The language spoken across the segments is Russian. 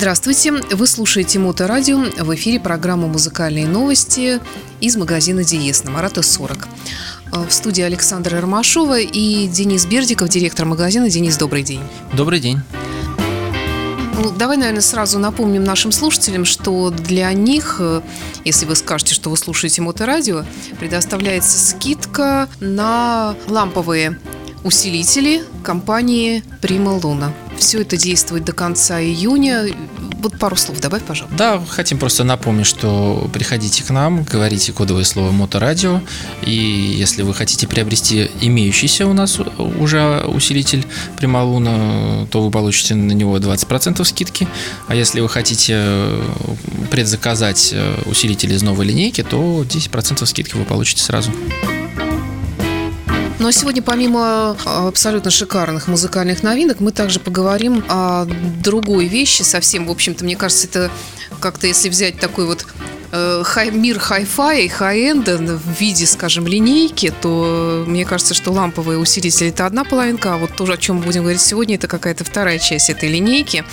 Здравствуйте! Вы слушаете Моторадио. В эфире программа «Музыкальные новости» из магазина «Диез» на Марата 40. В студии Александра Ромашова и Денис Бердиков, директор магазина. Денис, добрый день. Добрый день. Ну, давай, наверное, сразу напомним нашим слушателям, что для них, э, если вы скажете, что вы слушаете Моторадио, предоставляется скидка на ламповые усилители компании Prima Luna. Все это действует до конца июня. Вот пару слов добавь, пожалуйста. Да, хотим просто напомнить, что приходите к нам, говорите кодовое слово «Моторадио», и если вы хотите приобрести имеющийся у нас уже усилитель Прималуна, то вы получите на него 20% скидки, а если вы хотите предзаказать усилитель из новой линейки, то 10% скидки вы получите сразу. А сегодня помимо а, абсолютно шикарных музыкальных новинок, мы также поговорим о другой вещи совсем. В общем-то, мне кажется, это как-то если взять такой вот Э, хай, мир хай-фая и хай-энда в виде, скажем, линейки, то мне кажется, что ламповые усилители это одна половинка, а вот то, о чем мы будем говорить сегодня, это какая-то вторая часть этой линейки.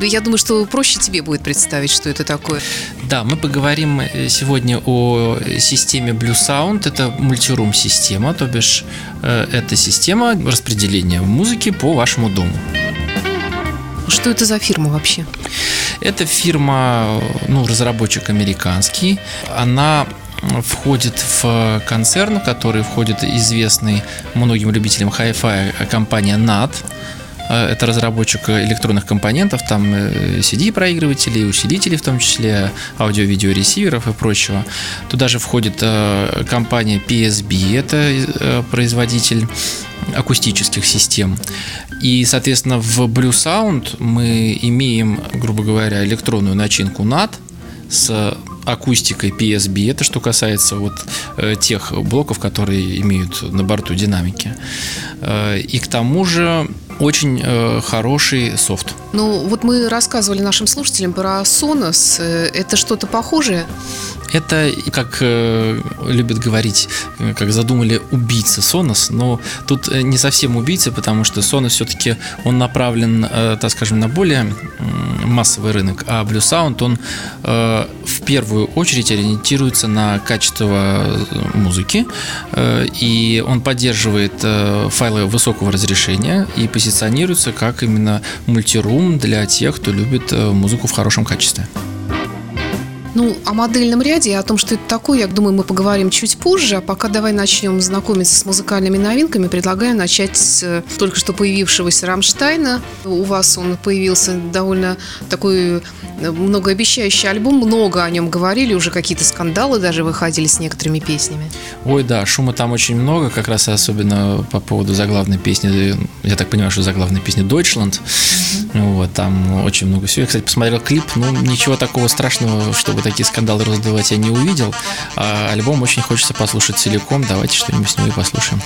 Я думаю, что проще тебе будет представить, что это такое. Да, мы поговорим э, сегодня о системе Blue Sound. Это мультирум система, то бишь э, это система распределения музыки по вашему дому. Что это за фирма вообще? Это фирма, ну, разработчик американский. Она входит в концерн, который входит известный многим любителям Hi-Fi компания NAT. Это разработчик электронных компонентов, там CD-проигрыватели, усилители, в том числе аудио-видео-ресиверов и прочего. Туда же входит э, компания PSB, это э, производитель акустических систем. И, соответственно, в Blue Sound мы имеем, грубо говоря, электронную начинку NAT с акустикой PSB. Это что касается вот э, тех блоков, которые имеют на борту динамики. Э, и к тому же очень э, хороший софт. Ну, вот мы рассказывали нашим слушателям про Sonos. Э, это что-то похожее? Это, как э, любят говорить, э, как задумали убийцы Sonos, но тут э, не совсем убийцы, потому что Sonos все-таки он направлен, э, так скажем, на более массовый рынок, а Blue Sound он э, в первую очередь ориентируется на качество музыки, э, и он поддерживает э, файлы высокого разрешения и позиционируется как именно мультирум для тех, кто любит э, музыку в хорошем качестве. Ну, о модельном ряде и о том, что это такое, я думаю, мы поговорим чуть позже. А пока давай начнем знакомиться с музыкальными новинками. Предлагаю начать с э, только что появившегося Рамштайна. У вас он появился довольно такой э, многообещающий альбом. Много о нем говорили, уже какие-то скандалы даже выходили с некоторыми песнями. Ой, да, шума там очень много, как раз особенно по поводу заглавной песни. Я так понимаю, что заглавная песня Deutschland. Mm-hmm. Вот, там очень много всего. Я, кстати, посмотрел клип, ну, ничего такого страшного, чтобы такие скандалы раздувать я не увидел. А альбом очень хочется послушать целиком. Давайте что-нибудь с него и послушаем.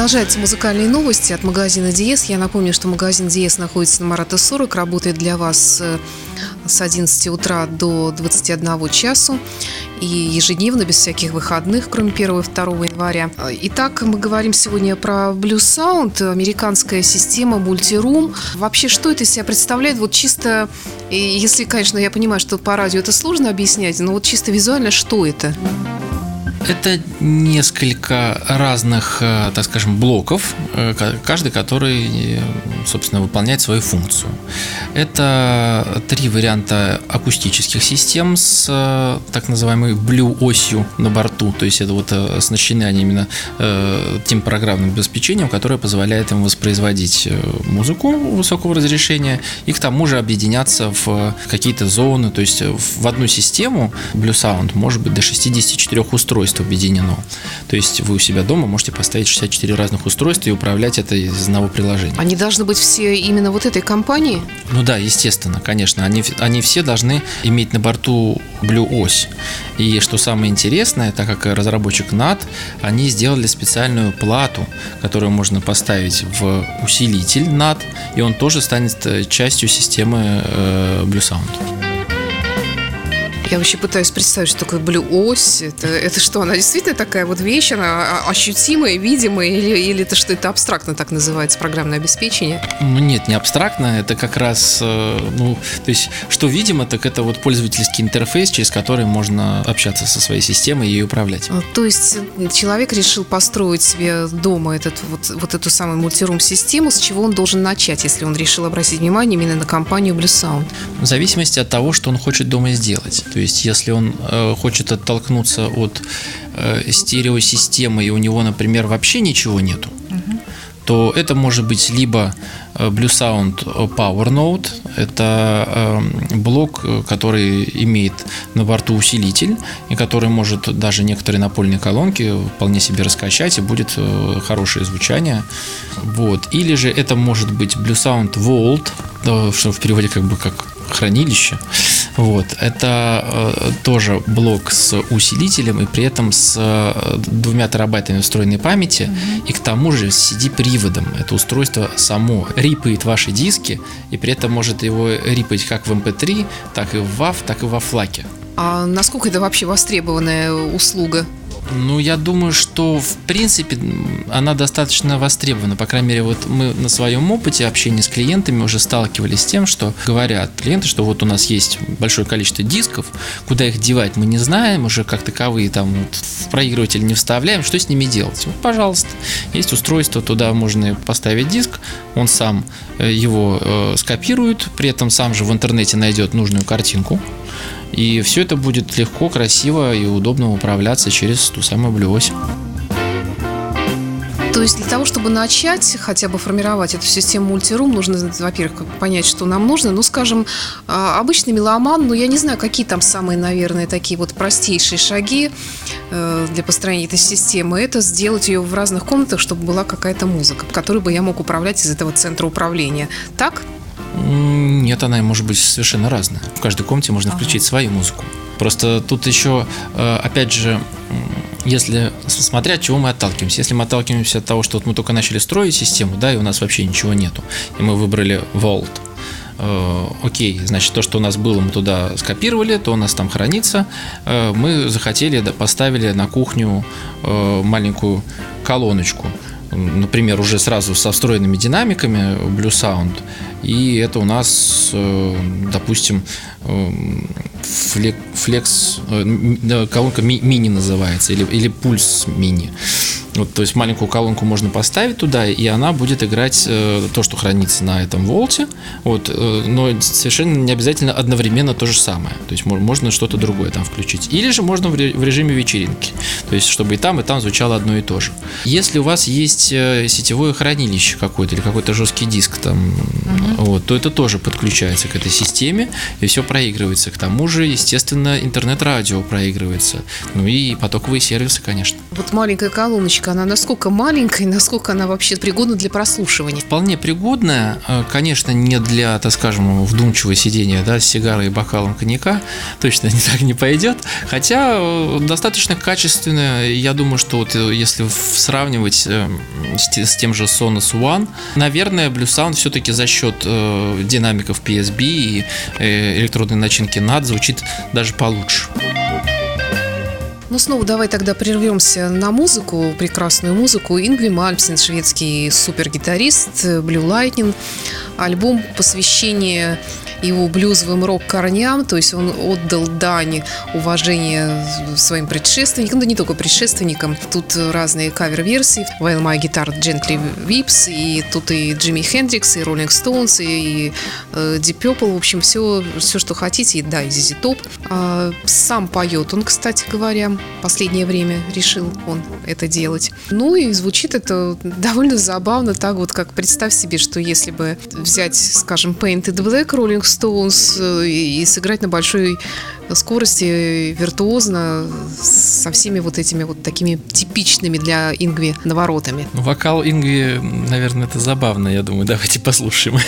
Продолжаются музыкальные новости от магазина Диес. Я напомню, что магазин Диес находится на Марата 40, работает для вас э, с 11 утра до 21 часу и ежедневно, без всяких выходных, кроме 1 и 2 января. Итак, мы говорим сегодня про Blue Sound, американская система мультирум. Вообще, что это из себя представляет? Вот чисто, если, конечно, я понимаю, что по радио это сложно объяснять, но вот чисто визуально, что это? Это несколько разных, э, так скажем, блоков, э, каждый который, собственно, выполняет свою функцию. Это три варианта акустических систем с э, так называемой Blue осью на борту, то есть это вот оснащены они именно тем программным обеспечением, которое позволяет им воспроизводить музыку высокого разрешения и к тому же объединяться в какие-то зоны, то есть в одну систему Blue Sound может быть до 64 устройств устройство объединено. То есть вы у себя дома можете поставить 64 разных устройства и управлять это из одного приложения. Они должны быть все именно вот этой компании? Ну да, естественно, конечно. Они, они все должны иметь на борту Blue ось. И что самое интересное, так как разработчик NAT, они сделали специальную плату, которую можно поставить в усилитель NAT, и он тоже станет э, частью системы э, Blue Sound. Я вообще пытаюсь представить, что такое блю-ось. Это, это что, она действительно такая вот вещь, она ощутимая, видимая, или, или это что, это абстрактно так называется, программное обеспечение? Ну нет, не абстрактно, это как раз, э, ну, то есть, что видимо, так это вот пользовательский интерфейс, через который можно общаться со своей системой и ей управлять. А, то есть, человек решил построить себе дома этот, вот, вот эту самую мультирум-систему, с чего он должен начать, если он решил обратить внимание именно на компанию Blue Sound? В зависимости от того, что он хочет дома сделать. То есть, если он э, хочет оттолкнуться от э, стереосистемы, и у него, например, вообще ничего нету, угу. то это может быть либо э, Blue Sound Power Node, это э, блок, который имеет на борту усилитель, и который может даже некоторые напольные колонки вполне себе раскачать, и будет хорошее звучание. Вот. Или же это может быть Blue Sound Vault, что в переводе как бы как хранилище. Вот. Это э, тоже блок с усилителем и при этом с э, двумя терабайтами встроенной памяти mm-hmm. и к тому же с CD-приводом. Это устройство само рипает ваши диски и при этом может его рипать как в MP3, эм так и в WAV, так и во флаке. А насколько это вообще востребованная услуга? Ну, я думаю, что в принципе она достаточно востребована. По крайней мере, вот мы на своем опыте общения с клиентами уже сталкивались с тем, что говорят клиенты, что вот у нас есть большое количество дисков, куда их девать мы не знаем, уже как таковые там вот в проигрыватель не вставляем, что с ними делать? Вот, пожалуйста, есть устройство, туда можно поставить диск, он сам э, его э, скопирует, при этом сам же в интернете найдет нужную картинку, и все это будет легко, красиво и удобно управляться через ту самую блюось. То есть для того, чтобы начать хотя бы формировать эту систему мультирум, нужно, во-первых, понять, что нам нужно. Ну, скажем, а, обычный меломан, ну, я не знаю, какие там самые, наверное, такие вот простейшие шаги э, для построения этой системы. Это сделать ее в разных комнатах, чтобы была какая-то музыка, которой бы я мог управлять из этого центра управления. Так? Нет, она может быть совершенно разная. В каждой комнате можно включить свою музыку. Просто тут еще, э, опять же, если смотря от чего мы отталкиваемся. Если мы отталкиваемся от того, что вот мы только начали строить систему, да, и у нас вообще ничего нету, и мы выбрали Vault, э, окей, значит, то, что у нас было, мы туда скопировали, то у нас там хранится. Э, мы захотели, да, поставили на кухню маленькую колоночку например, уже сразу со встроенными динамиками Blue Sound, и это у нас, э, допустим, флекс, э, колонка мини называется, или, или пульс мини. Вот, то есть маленькую колонку можно поставить туда, и она будет играть э, то, что хранится на этом волте. Вот, э, но совершенно не обязательно одновременно то же самое. То есть можно что-то другое там включить. Или же можно в, в режиме вечеринки. То есть чтобы и там, и там звучало одно и то же. Если у вас есть э, сетевое хранилище какое-то или какой-то жесткий диск там, угу. вот, то это тоже подключается к этой системе и все проигрывается. К тому же, естественно, интернет-радио проигрывается. Ну и потоковые сервисы, конечно. Вот маленькая колоночка она насколько маленькая, насколько она вообще пригодна для прослушивания? Вполне пригодная, э, конечно, не для, так скажем, вдумчивого сидения, да, с сигарой и бокалом коньяка, точно не так не пойдет, хотя э, достаточно качественная, я думаю, что вот э, если сравнивать с тем же Sonos One, наверное, Blue Sound все-таки за счет динамиков PSB и электронной начинки NAT звучит даже получше. Ну, снова давай тогда прервемся на музыку, прекрасную музыку. Ингви Мальмсен, шведский супергитарист, Blue Lightning. Альбом посвящение его блюзовым рок-корням, то есть он отдал дань уважения своим предшественникам, да не только предшественникам, тут разные кавер-версии, While My Guitar Gently Weeps, и тут и Джимми Хендрикс, и Rolling Stones, и э, Deep Purple, в общем, все, все, что хотите, и да, и ZZ Top. А, сам поет он, кстати говоря, последнее время решил он это делать. Ну и звучит это довольно забавно, так вот, как представь себе, что если бы взять, скажем, Painted Black Rolling Stones э, и сыграть на большой скорости виртуозно со всеми вот этими вот такими типичными для Ингви наворотами. Вокал Ингви, наверное, это забавно, я думаю. Давайте послушаем.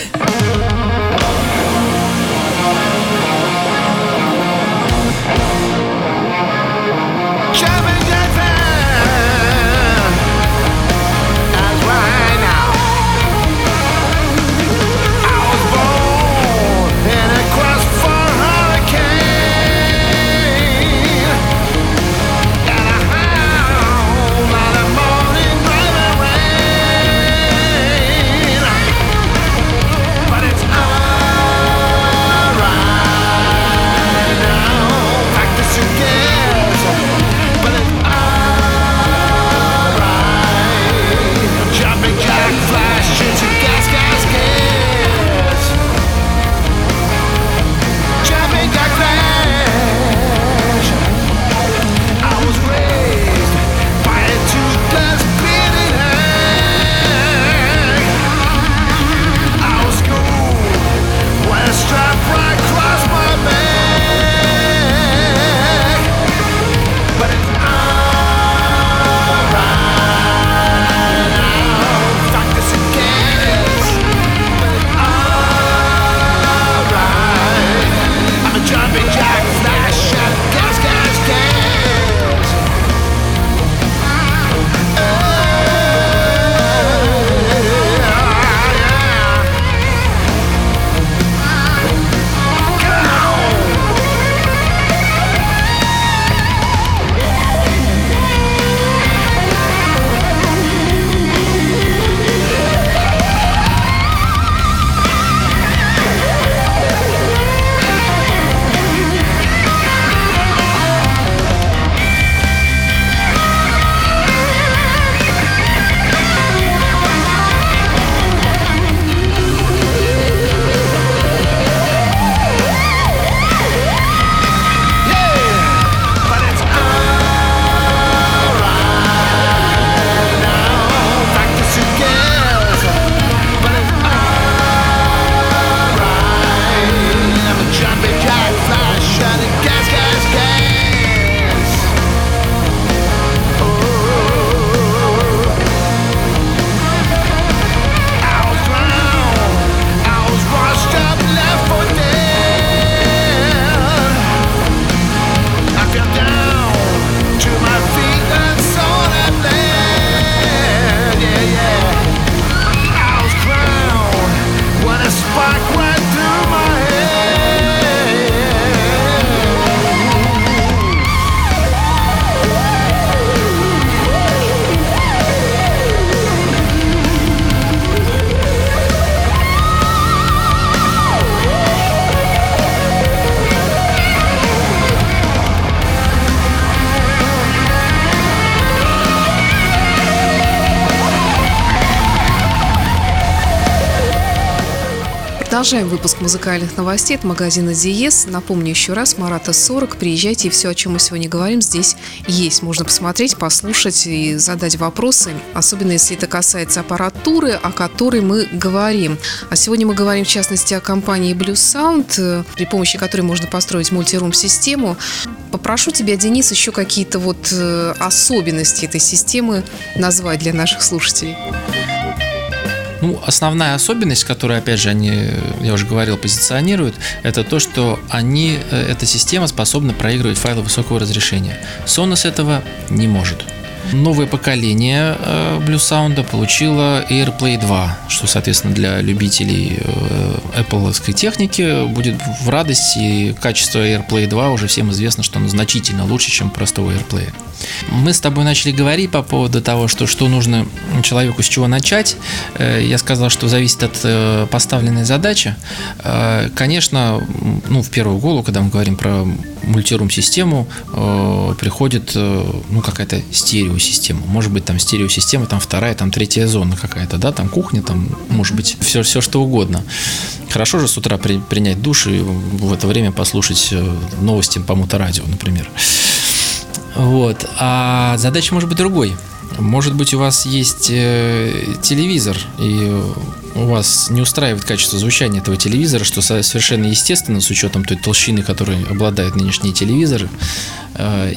Продолжаем выпуск музыкальных новостей от магазина Диес. Напомню еще раз, Марата 40. Приезжайте, и все, о чем мы сегодня говорим, здесь есть. Можно посмотреть, послушать и задать вопросы, особенно если это касается аппаратуры, о которой мы говорим. А сегодня мы говорим, в частности, о компании Blue Sound, при помощи которой можно построить мультирум-систему. Попрошу тебя, Денис, еще какие-то вот э, особенности этой системы назвать для наших слушателей. Ну, основная особенность, которую, опять же, они, я уже говорил, позиционируют, это то, что они, э, эта система способна проигрывать файлы высокого разрешения. Sonos этого не может. Новое поколение э, Blue Sound получило AirPlay 2, что, соответственно, для любителей э, Apple техники будет в радость, и качество AirPlay 2 уже всем известно, что оно значительно лучше, чем простого AirPlay. Мы с тобой начали говорить по поводу того, что, что нужно человеку с чего начать. Э, я сказал, что зависит от поставленной задачи. Конечно, ну, в первую голову, когда мы говорим про мультирум-систему, приходит ну, какая-то стерео стереосистему. Может быть, там стереосистема, там вторая, там третья зона какая-то, да, там кухня, там, может быть, все, все что угодно. Хорошо же с утра при, принять душ и в это время послушать э, новости по моторадио, например. Вот. А задача может быть другой. Может быть, у вас есть э, телевизор, и у вас не устраивает качество звучания этого телевизора, что совершенно естественно с учетом той толщины, которой обладают нынешние телевизоры,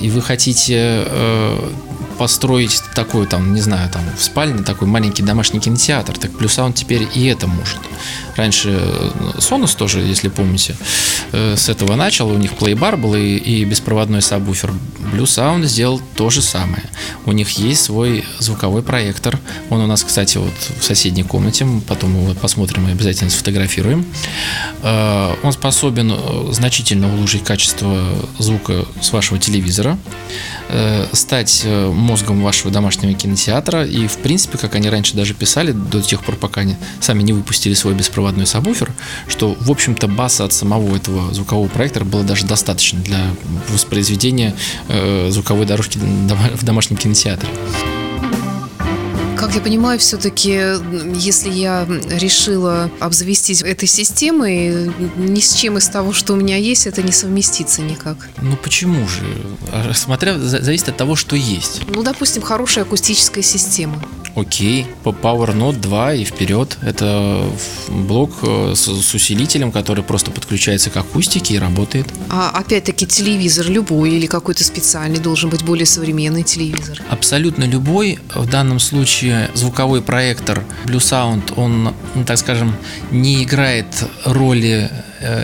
и вы хотите построить такой, там, не знаю, там, в спальне такой маленький домашний кинотеатр, так плюс он теперь и это может. Раньше э, Sonos тоже, если помните, э, с этого начал, у них плейбар был и, и беспроводной сабвуфер. Blue Sound сделал то же самое. У них есть свой звуковой проектор. Он у нас, кстати, вот в соседней комнате, мы потом его посмотрим и обязательно сфотографируем. Э, он способен значительно улучшить качество звука с вашего телевизора, стать мозгом вашего домашнего кинотеатра. И, в принципе, как они раньше даже писали, до тех пор, пока они сами не выпустили свой беспроводной сабвуфер, что, в общем-то, баса от самого этого звукового проектора было даже достаточно для воспроизведения э, звуковой дорожки в домашнем кинотеатре. Как я понимаю, все-таки, если я решила обзавестись этой системой, ни с чем из того, что у меня есть, это не совместится никак. Ну почему же? Смотря, зависит от того, что есть. Ну, допустим, хорошая акустическая система. Окей, Power Note 2 и вперед. Это блок э, с, с усилителем, который просто подключается к акустике и работает. А опять-таки телевизор любой или какой-то специальный должен быть более современный телевизор? Абсолютно любой. В данном случае звуковой проектор Blue Sound, он, ну, так скажем, не играет роли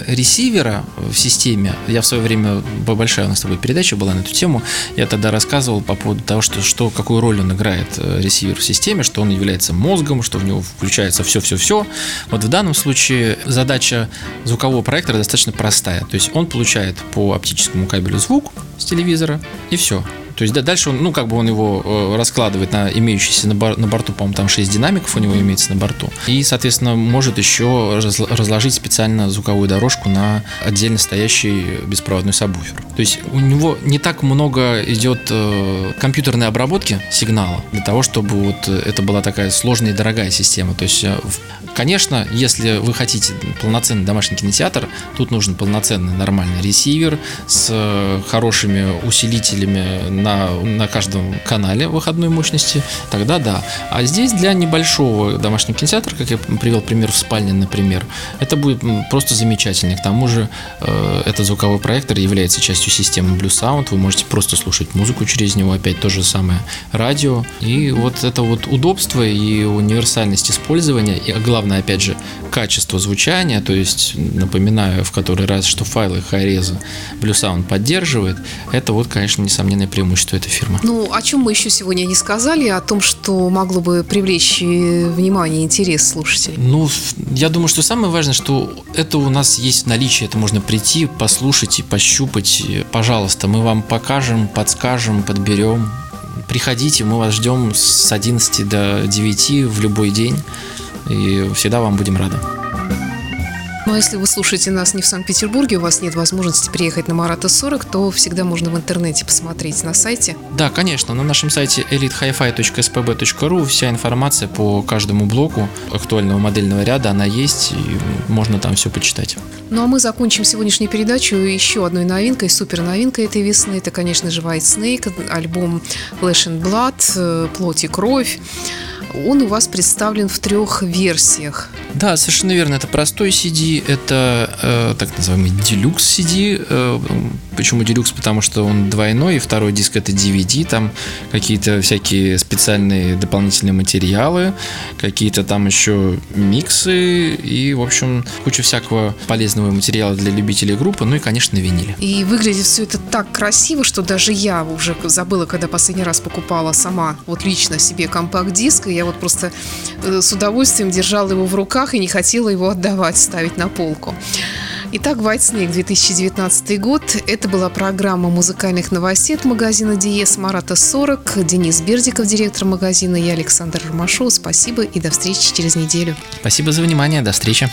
ресивера в системе, я в свое время, большая у нас с тобой передача была на эту тему, я тогда рассказывал по поводу того, что, что какую роль он играет, э, ресивер в системе, что он является мозгом, что в него включается все-все-все. Вот в данном случае задача звукового проектора достаточно простая. То есть он получает по оптическому кабелю звук с телевизора и все. То есть да, дальше он, ну, как бы он его э, раскладывает на имеющиеся на, бар, на борту, по-моему, там 6 динамиков у него имеется на борту. И, соответственно, может еще разложить специально звуковую дорожку на отдельно стоящий беспроводной сабвуфер. То есть у него не так много идет э, компьютерной обработки сигнала для того, чтобы вот это была такая сложная и дорогая система. То есть, э, конечно, если вы хотите полноценный домашний кинотеатр, тут нужен полноценный нормальный ресивер с э, хорошими усилителями на, на каждом канале выходной мощности, тогда да. А здесь для небольшого домашнего кинотеатра, как я привел пример в спальне, например, это будет просто замечательно. К тому же э, этот звуковой проектор является частью системы Blue Sound. Вы можете просто слушать музыку через него, опять то же самое радио. И вот это вот удобство и универсальность использования, и главное, опять же, качество звучания, то есть, напоминаю в который раз, что файлы Hi-Res Blue Sound поддерживает, это вот, конечно, несомненное преимущество преимущество этой фирмы. Ну, о чем мы еще сегодня не сказали, о том, что могло бы привлечь э, внимание интерес слушателей. Ну, я думаю, что самое важное, что это у нас есть в наличии, это можно прийти, послушать и пощупать. Пожалуйста, мы вам покажем, подскажем, подберем. Приходите, мы вас ждем с 11 до 9 в любой день, и всегда вам будем рады. Ну а если вы слушаете нас не в Санкт-Петербурге, у вас нет возможности приехать на Марата 40, то всегда можно в интернете посмотреть на сайте. Да, конечно, на нашем сайте elitehifi.spb.ru вся информация по каждому блоку актуального модельного ряда, она есть, и можно там все почитать. Ну а мы закончим сегодняшнюю передачу еще одной новинкой, супер новинкой этой весны. Это, конечно же, White Snake, альбом Flesh and Blood, э, плоть и кровь. Он у вас представлен в трех версиях. Да, совершенно верно. Это простой CD, это э, так называемый делюкс CD. Э, почему делюкс? Потому что он двойной, и второй диск это DVD. Там какие-то всякие специальные дополнительные материалы, какие-то там еще миксы и, в общем, куча всякого полезного материала для любителей группы, ну и, конечно, винили. И выглядит все это так красиво, что даже я уже забыла, когда последний раз покупала сама вот лично себе компакт-диск, и я вот просто э, с удовольствием держала его в руках и не хотела его отдавать, ставить на полку. Итак, White Snake 2019 год. Это была программа музыкальных новостей от магазина Диес Марата 40. Денис Бердиков, директор магазина, я Александр Ромашов. Спасибо и до встречи через неделю. Спасибо за внимание. До встречи.